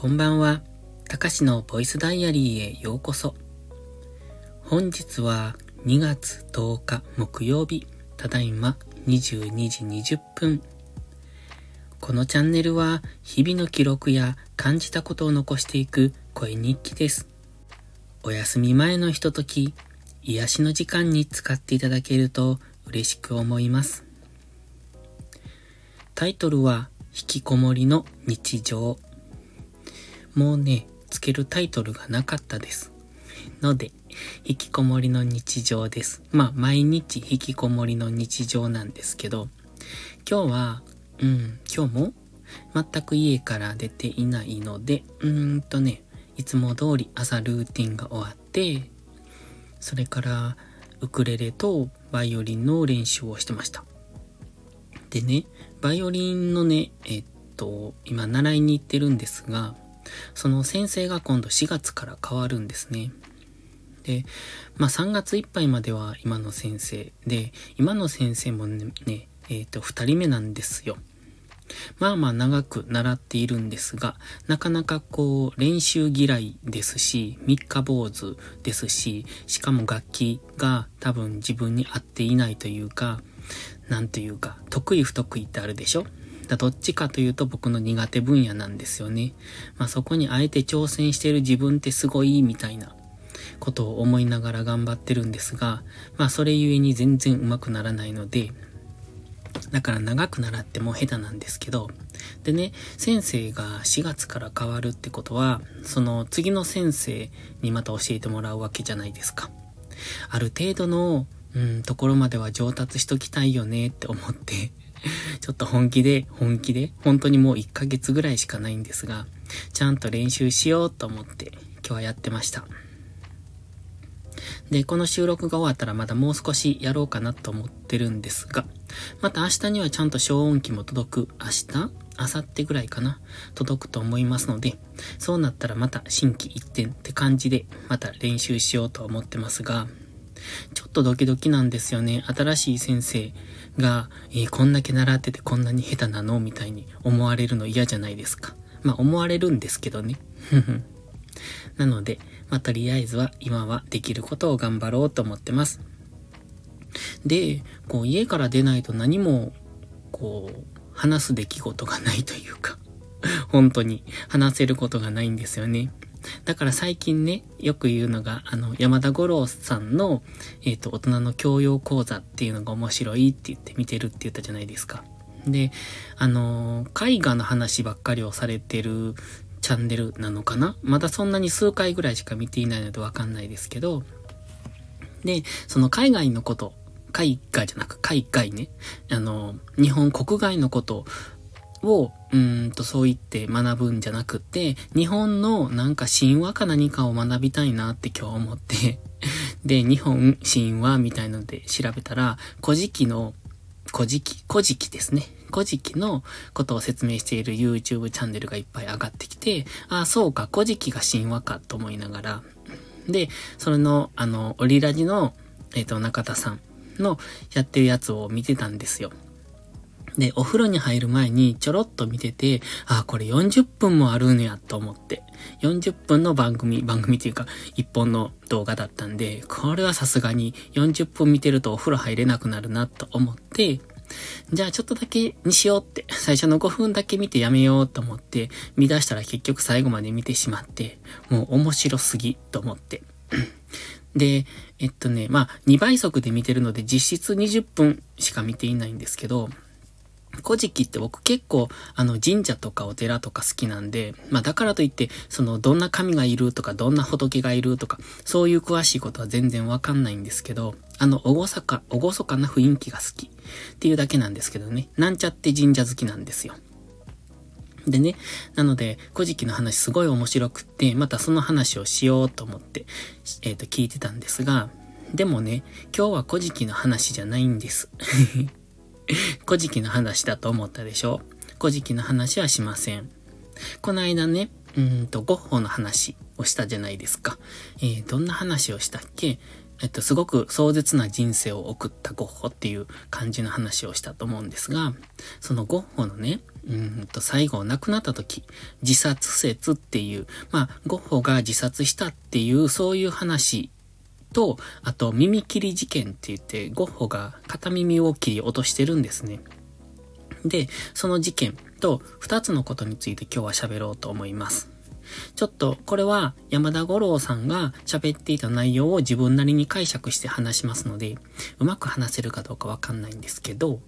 こんばんは。たかしのボイスダイアリーへようこそ。本日は2月10日木曜日、ただいま22時20分。このチャンネルは日々の記録や感じたことを残していく声日記です。お休み前のひととき、癒しの時間に使っていただけると嬉しく思います。タイトルは、引きこもりの日常。もうね、つけるタイトルがなかったです。ので、引きこもりの日常です。まあ、毎日引きこもりの日常なんですけど、今日は、うん、今日も全く家から出ていないので、うーんとね、いつも通り朝ルーティンが終わって、それからウクレレとバイオリンの練習をしてました。でね、バイオリンのね、えっと、今習いに行ってるんですが、その先生が今度4月から変わるんですね。で、まあ3月いっぱいまでは今の先生で、今の先生もね、ねえっ、と、2人目なんですよ。まあまあ長く習っているんですが、なかなかこう練習嫌いですし、三日坊主ですし、しかも楽器が多分自分に合っていないというか、なんというか、得意不得意ってあるでしょ？だどっちかというと僕の苦手分野なんですよね。まあそこにあえて挑戦してる自分ってすごいみたいなことを思いながら頑張ってるんですが、まあそれゆえに全然上手くならないので、だから長く習っても下手なんですけど、でね、先生が4月から変わるってことは、その次の先生にまた教えてもらうわけじゃないですか。ある程度の、うん、ところまでは上達しときたいよねって思って ちょっと本気で、本気で、本当にもう1ヶ月ぐらいしかないんですが、ちゃんと練習しようと思って今日はやってました。で、この収録が終わったらまだもう少しやろうかなと思ってるんですが、また明日にはちゃんと消音器も届く。明日？明後日ぐらいかな？届くと思いますので、そうなったらまた新規一点って感じでまた練習しようと思ってますが、ちょっとドキドキなんですよね。新しい先生が、えー、こんだけ習っててこんなに下手なのみたいに思われるの嫌じゃないですか。まあ思われるんですけどね。なので、まあとりあえずは今はできることを頑張ろうと思ってます。で、こう家から出ないと何も、こう、話す出来事がないというか本当に話せることがないんですよね。だから最近ね、よく言うのが、あの、山田五郎さんの、えっ、ー、と、大人の教養講座っていうのが面白いって言って見てるって言ったじゃないですか。で、あの絵画の話ばっかりをされてるチャンネルなのかな？まだそんなに数回ぐらいしか見ていないのでわかんないですけど、で、その海外のこと、海外じゃなく海外ね、あの、日本国外のことを、うんとそう言って学ぶんじゃなくて、日本のなんか神話か何かを学びたいなって今日思って で、日本神話みたいので調べたら、古事記の、古事記、古事記ですね。古事記のことを説明している YouTube チャンネルがいっぱい上がってきて、ああ、そうか、古事記が神話かと思いながら、で、それの、あの、オリラジの、えっ、ー、と、中田さんのやってるやつを見てたんですよ。で、お風呂に入る前にちょろっと見てて、あ、これ40分もあるんやと思って。40分の番組、番組っていうか、1本の動画だったんで、これはさすがに40分見てるとお風呂入れなくなるなと思って、じゃあちょっとだけにしようって、最初の5分だけ見てやめようと思って、見出したら結局最後まで見てしまって、もう面白すぎと思って。で、えっとね、まあ、2倍速で見てるので実質20分しか見ていないんですけど、古事記って僕結構あの神社とかお寺とか好きなんで、まあだからといってそのどんな神がいるとかどんな仏がいるとかそういう詳しいことは全然わかんないんですけど、あのおごそか、おごそかな雰囲気が好きっていうだけなんですけどね、なんちゃって神社好きなんですよ。でね、なので、古事記の話すごい面白くって、またその話をしようと思って、えっ、ー、と、聞いてたんですが、でもね、今日は古事記の話じゃないんです。古事記の話だと思ったでしょ？古事記の話はしません。この間ね、うんと、ゴッホの話をしたじゃないですか。えー、どんな話をしたっけ？えっと、すごく壮絶な人生を送ったゴッホっていう感じの話をしたと思うんですが、そのゴッホのね、うんと、最後亡くなった時、自殺説っていう、まあ、ゴッホが自殺したっていう、そういう話と、あと、耳切り事件って言って、ゴッホが片耳を切り落としてるんですね。で、その事件と2つのことについて今日は喋ろうと思います。ちょっと、これは山田五郎さんが喋っていた内容を自分なりに解釈して話しますので、うまく話せるかどうかわかんないんですけど、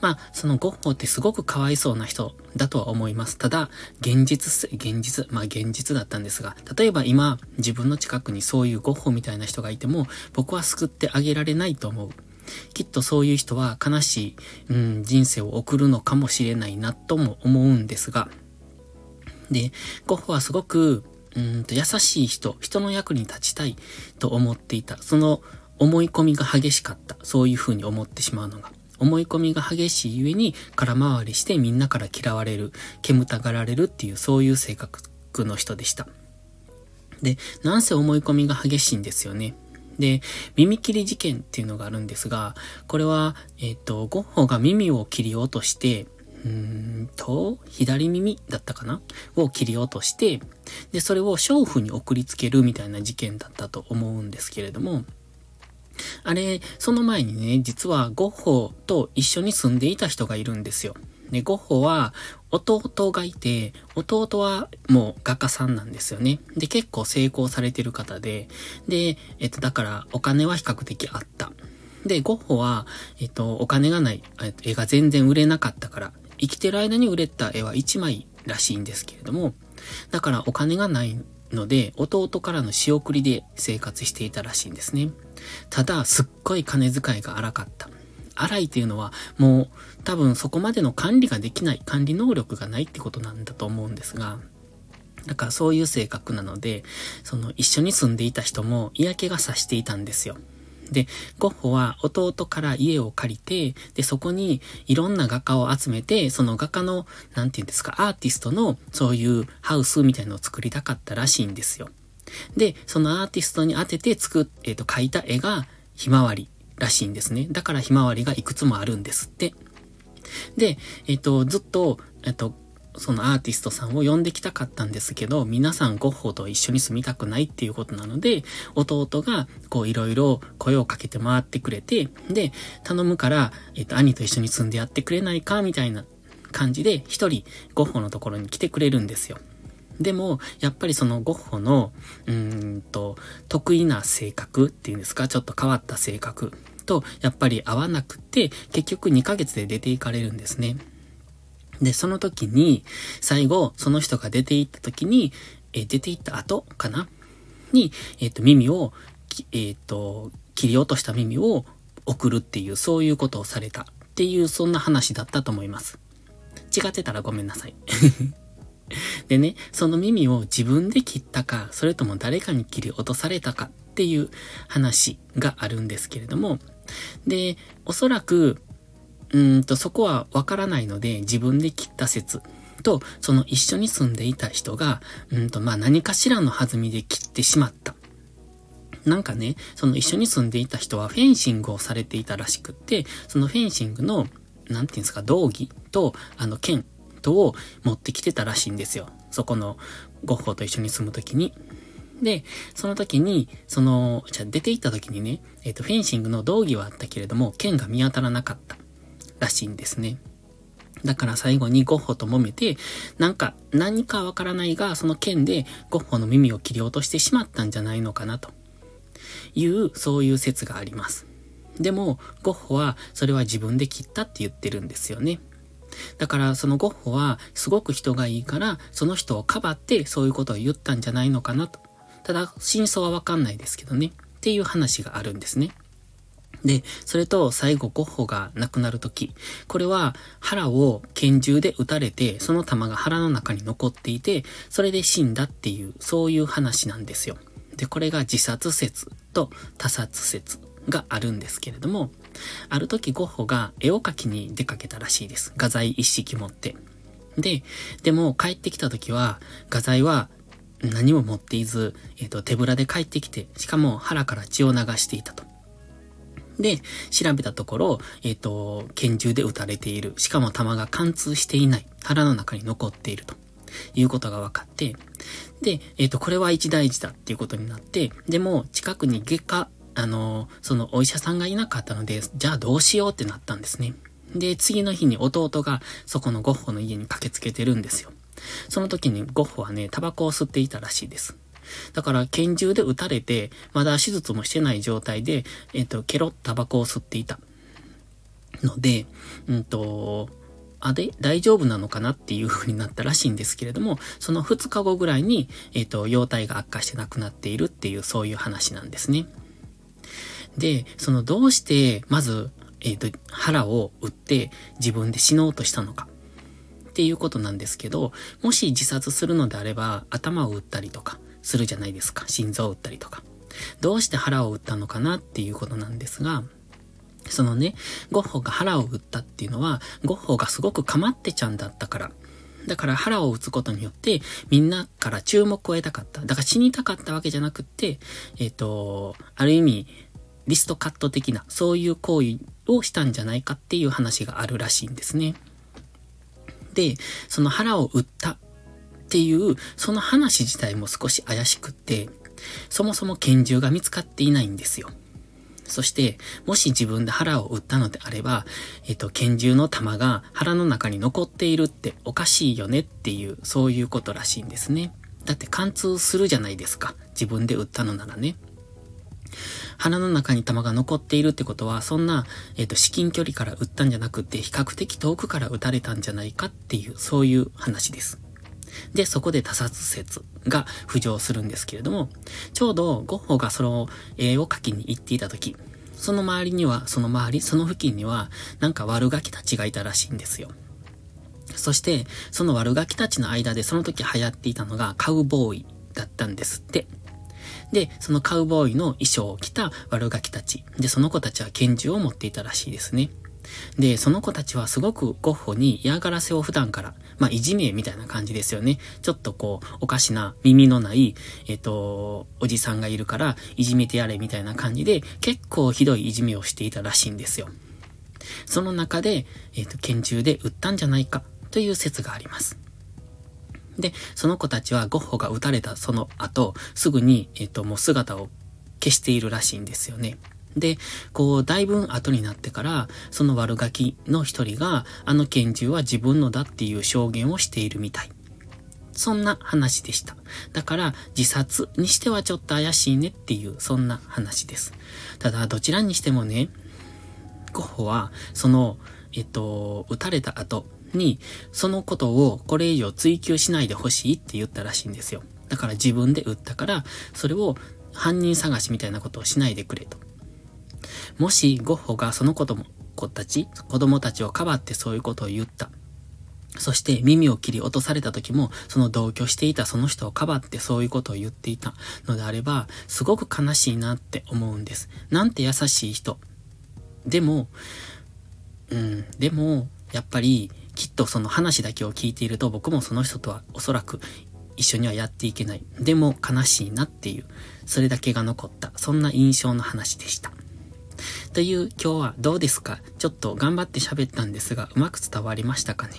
まあ、そのゴッホってすごくかわいそうな人だとは思います。ただ、現実、現実、まあ現実だったんですが、例えば今、自分の近くにそういうゴッホみたいな人がいても、僕は救ってあげられないと思う。きっとそういう人は悲しい、うん、人生を送るのかもしれないなとも思うんですが、で、ゴッホはすごく、うんと優しい人、人の役に立ちたいと思っていた。その思い込みが激しかった。そういう風に思ってしまうのが。思い込みが激しいゆえに空回りしてみんなから嫌われる、煙たがられるっていうそういう性格の人でした。で、なんせ思い込みが激しいんですよね。で、耳切り事件っていうのがあるんですが、これは、えっ、ー、と、ゴッホが耳を切り落として、うーんと、左耳だったかな？を切り落として、で、それを娼婦に送りつけるみたいな事件だったと思うんですけれども、あれ、その前にね、実はゴッホと一緒に住んでいた人がいるんですよ。で、ゴッホは弟がいて、弟はもう画家さんなんですよね。で、結構成功されてる方で、で、えっと、だからお金は比較的あった。で、ゴッホは、えっと、お金がない、絵が全然売れなかったから、生きてる間に売れた絵は1枚らしいんですけれども、だからお金がないので、弟からの仕送りで生活していたらしいんですね。ただ、すっごい金遣いが荒かった。荒いっていうのは、もう多分そこまでの管理ができない、管理能力がないってことなんだと思うんですが、だからそういう性格なので、その一緒に住んでいた人も嫌気がさしていたんですよ。で、ゴッホは弟から家を借りて、で、そこにいろんな画家を集めて、その画家の、なんて言うんですか、アーティストのそういうハウスみたいなのを作りたかったらしいんですよ。で、そのアーティストに当てて作、えっ、ー、と、描いた絵がひまわりらしいんですね。だからひまわりがいくつもあるんですって。で、えっ、ー、と、ずっと、えっ、ー、と、そのアーティストさんを呼んできたかったんですけど、皆さんゴッホと一緒に住みたくないっていうことなので、弟がこういろいろ声をかけて回ってくれて、で、頼むから、えっ、と、兄と一緒に住んでやってくれないかみたいな感じで、一人ゴッホのところに来てくれるんですよ。でも、やっぱりそのゴッホの、うんと、得意な性格っていうんですか、ちょっと変わった性格と、やっぱり合わなくて、結局2ヶ月で出ていかれるんですね。で、その時に、最後、その人が出て行った時に、え、出て行った後かな？に、えっ、ー、と、耳を、えっ、ー、と、切り落とした耳を送るっていう、そういうことをされたっていう、そんな話だったと思います。違ってたらごめんなさい。でね、その耳を自分で切ったか、それとも誰かに切り落とされたかっていう話があるんですけれども、で、おそらく、うんと、そこはわからないので、自分で切った説と、その一緒に住んでいた人が、うんと、まあ何かしらの弾みで切ってしまった。なんかね、その一緒に住んでいた人はフェンシングをされていたらしくって、そのフェンシングの、なんていうんですか、道着と、あの、剣とを持ってきてたらしいんですよ。そこのゴッホと一緒に住むときに。で、その時に、その、じゃ出て行った時にね、えっ、ー、と、フェンシングの道着はあったけれども、剣が見当たらなかった。らしいんですね。だから最後にゴッホと揉めて、なんか何かわからないが、その剣でゴッホの耳を切り落としてしまったんじゃないのかなという、そういう説があります。でも、ゴッホはそれは自分で切ったって言ってるんですよね。だからそのゴッホはすごく人がいいから、その人をかばってそういうことを言ったんじゃないのかなと。ただ、真相はわかんないですけどね。っていう話があるんですね。で、それと最後ゴッホが亡くなるとき、これは腹を拳銃で撃たれて、その弾が腹の中に残っていて、それで死んだっていう、そういう話なんですよ。で、これが自殺説と他殺説があるんですけれども、ある時ゴッホが絵を描きに出かけたらしいです。画材一式持って。で、でも帰ってきた時は、画材は何も持っていず、えっ、と、手ぶらで帰ってきて、しかも腹から血を流していたと。で、調べたところ、えっ、と、拳銃で撃たれている。しかも弾が貫通していない。腹の中に残っていると。いうことが分かって、で、えっ、と、これは一大事だっていうことになって、でも、近くに外科、あの、そのお医者さんがいなかったので、じゃあどうしようってなったんですね。で、次の日に弟がそこのゴッホの家に駆けつけてるんですよ。その時にゴッホはね、タバコを吸っていたらしいです。だから拳銃で撃たれて、まだ手術もしてない状態で、えっ、と、ケロッタバコを吸っていた。ので、うんと、あ、で、大丈夫なのかなっていう風になったらしいんですけれども、その2日後ぐらいに、えっ、と、容体が悪化して亡くなっているっていう、そういう話なんですね。で、そのどうして、まず、えっ、と、腹を打って自分で死のうとしたのか。っていうことなんですけど、もし自殺するのであれば、頭を打ったりとかするじゃないですか。心臓を打ったりとか。どうして腹を打ったのかなっていうことなんですが、そのね、ゴッホが腹を打ったっていうのは、ゴッホがすごくかまってちゃんだったから。だから腹を打つことによって、みんなから注目を得たかった。だから死にたかったわけじゃなくって、えっ、ー、と、ある意味、リストカット的な、そういう行為をしたんじゃないかっていう話があるらしいんですね。で、その腹を打ったっていう、その話自体も少し怪しくって、そもそも拳銃が見つかっていないんですよ。そして、もし自分で腹を打ったのであれば、えっと、拳銃の弾が腹の中に残っているっておかしいよねっていう、そういうことらしいんですね。だって貫通するじゃないですか。自分で撃ったのならね。鼻の中に弾が残っているってことは、そんな、えっ、と、至近距離から撃ったんじゃなくて、比較的遠くから撃たれたんじゃないかっていう、そういう話です。で、そこで他殺説が浮上するんですけれども、ちょうどゴッホがその絵を描きに行っていた時、その周りには、その周り、その付近には、なんか悪ガキたちがいたらしいんですよ。そして、その悪ガキたちの間でその時流行っていたのがカウボーイだったんですって。で、そのカウボーイの衣装を着た悪ガキたち。で、その子たちは拳銃を持っていたらしいですね。で、その子たちはすごくゴッホに嫌がらせを普段から、まあ、いじめみたいな感じですよね。ちょっとこう、おかしな耳のない、えっ、と、おじさんがいるから、いじめてやれみたいな感じで、結構ひどいいじめをしていたらしいんですよ。その中で、えっ、と、拳銃で撃ったんじゃないかという説があります。で、その子たちはゴッホが撃たれたその後、すぐに、えっ、と、もう姿を消しているらしいんですよね。で、こう、だいぶ後になってから、その悪ガキの一人が、あの拳銃は自分のだっていう証言をしているみたい。そんな話でした。だから、自殺にしてはちょっと怪しいねっていう、そんな話です。ただ、どちらにしてもね、ゴッホは、その、えっと、撃たれた後に、そのことをこれ以上追求しないでほしいって言ったらしいんですよ。だから自分で撃ったから、それを犯人探しみたいなことをしないでくれと。もしゴッホがその子供子たち、子供たちをかばってそういうことを言った。そして耳を切り落とされた時も、その同居していたその人をかばってそういうことを言っていたのであれば、すごく悲しいなって思うんです。なんて優しい人。でも、うん、でも、やっぱり、きっとその話だけを聞いていると僕もその人とはおそらく一緒にはやっていけない。でも悲しいなっていう、それだけが残った、そんな印象の話でした。という今日はどうですか？ちょっと頑張って喋ったんですが、うまく伝わりましたかね？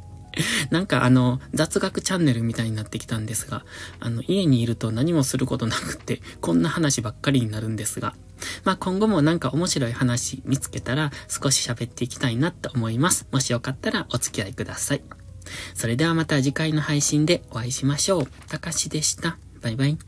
なんかあの、雑学チャンネルみたいになってきたんですが、あの、家にいると何もすることなくって、こんな話ばっかりになるんですが、まあ今後もなんか面白い話見つけたら少し喋っていきたいなと思います。もしよかったらお付き合いください。それではまた次回の配信でお会いしましょう。たかしでした。バイバイ。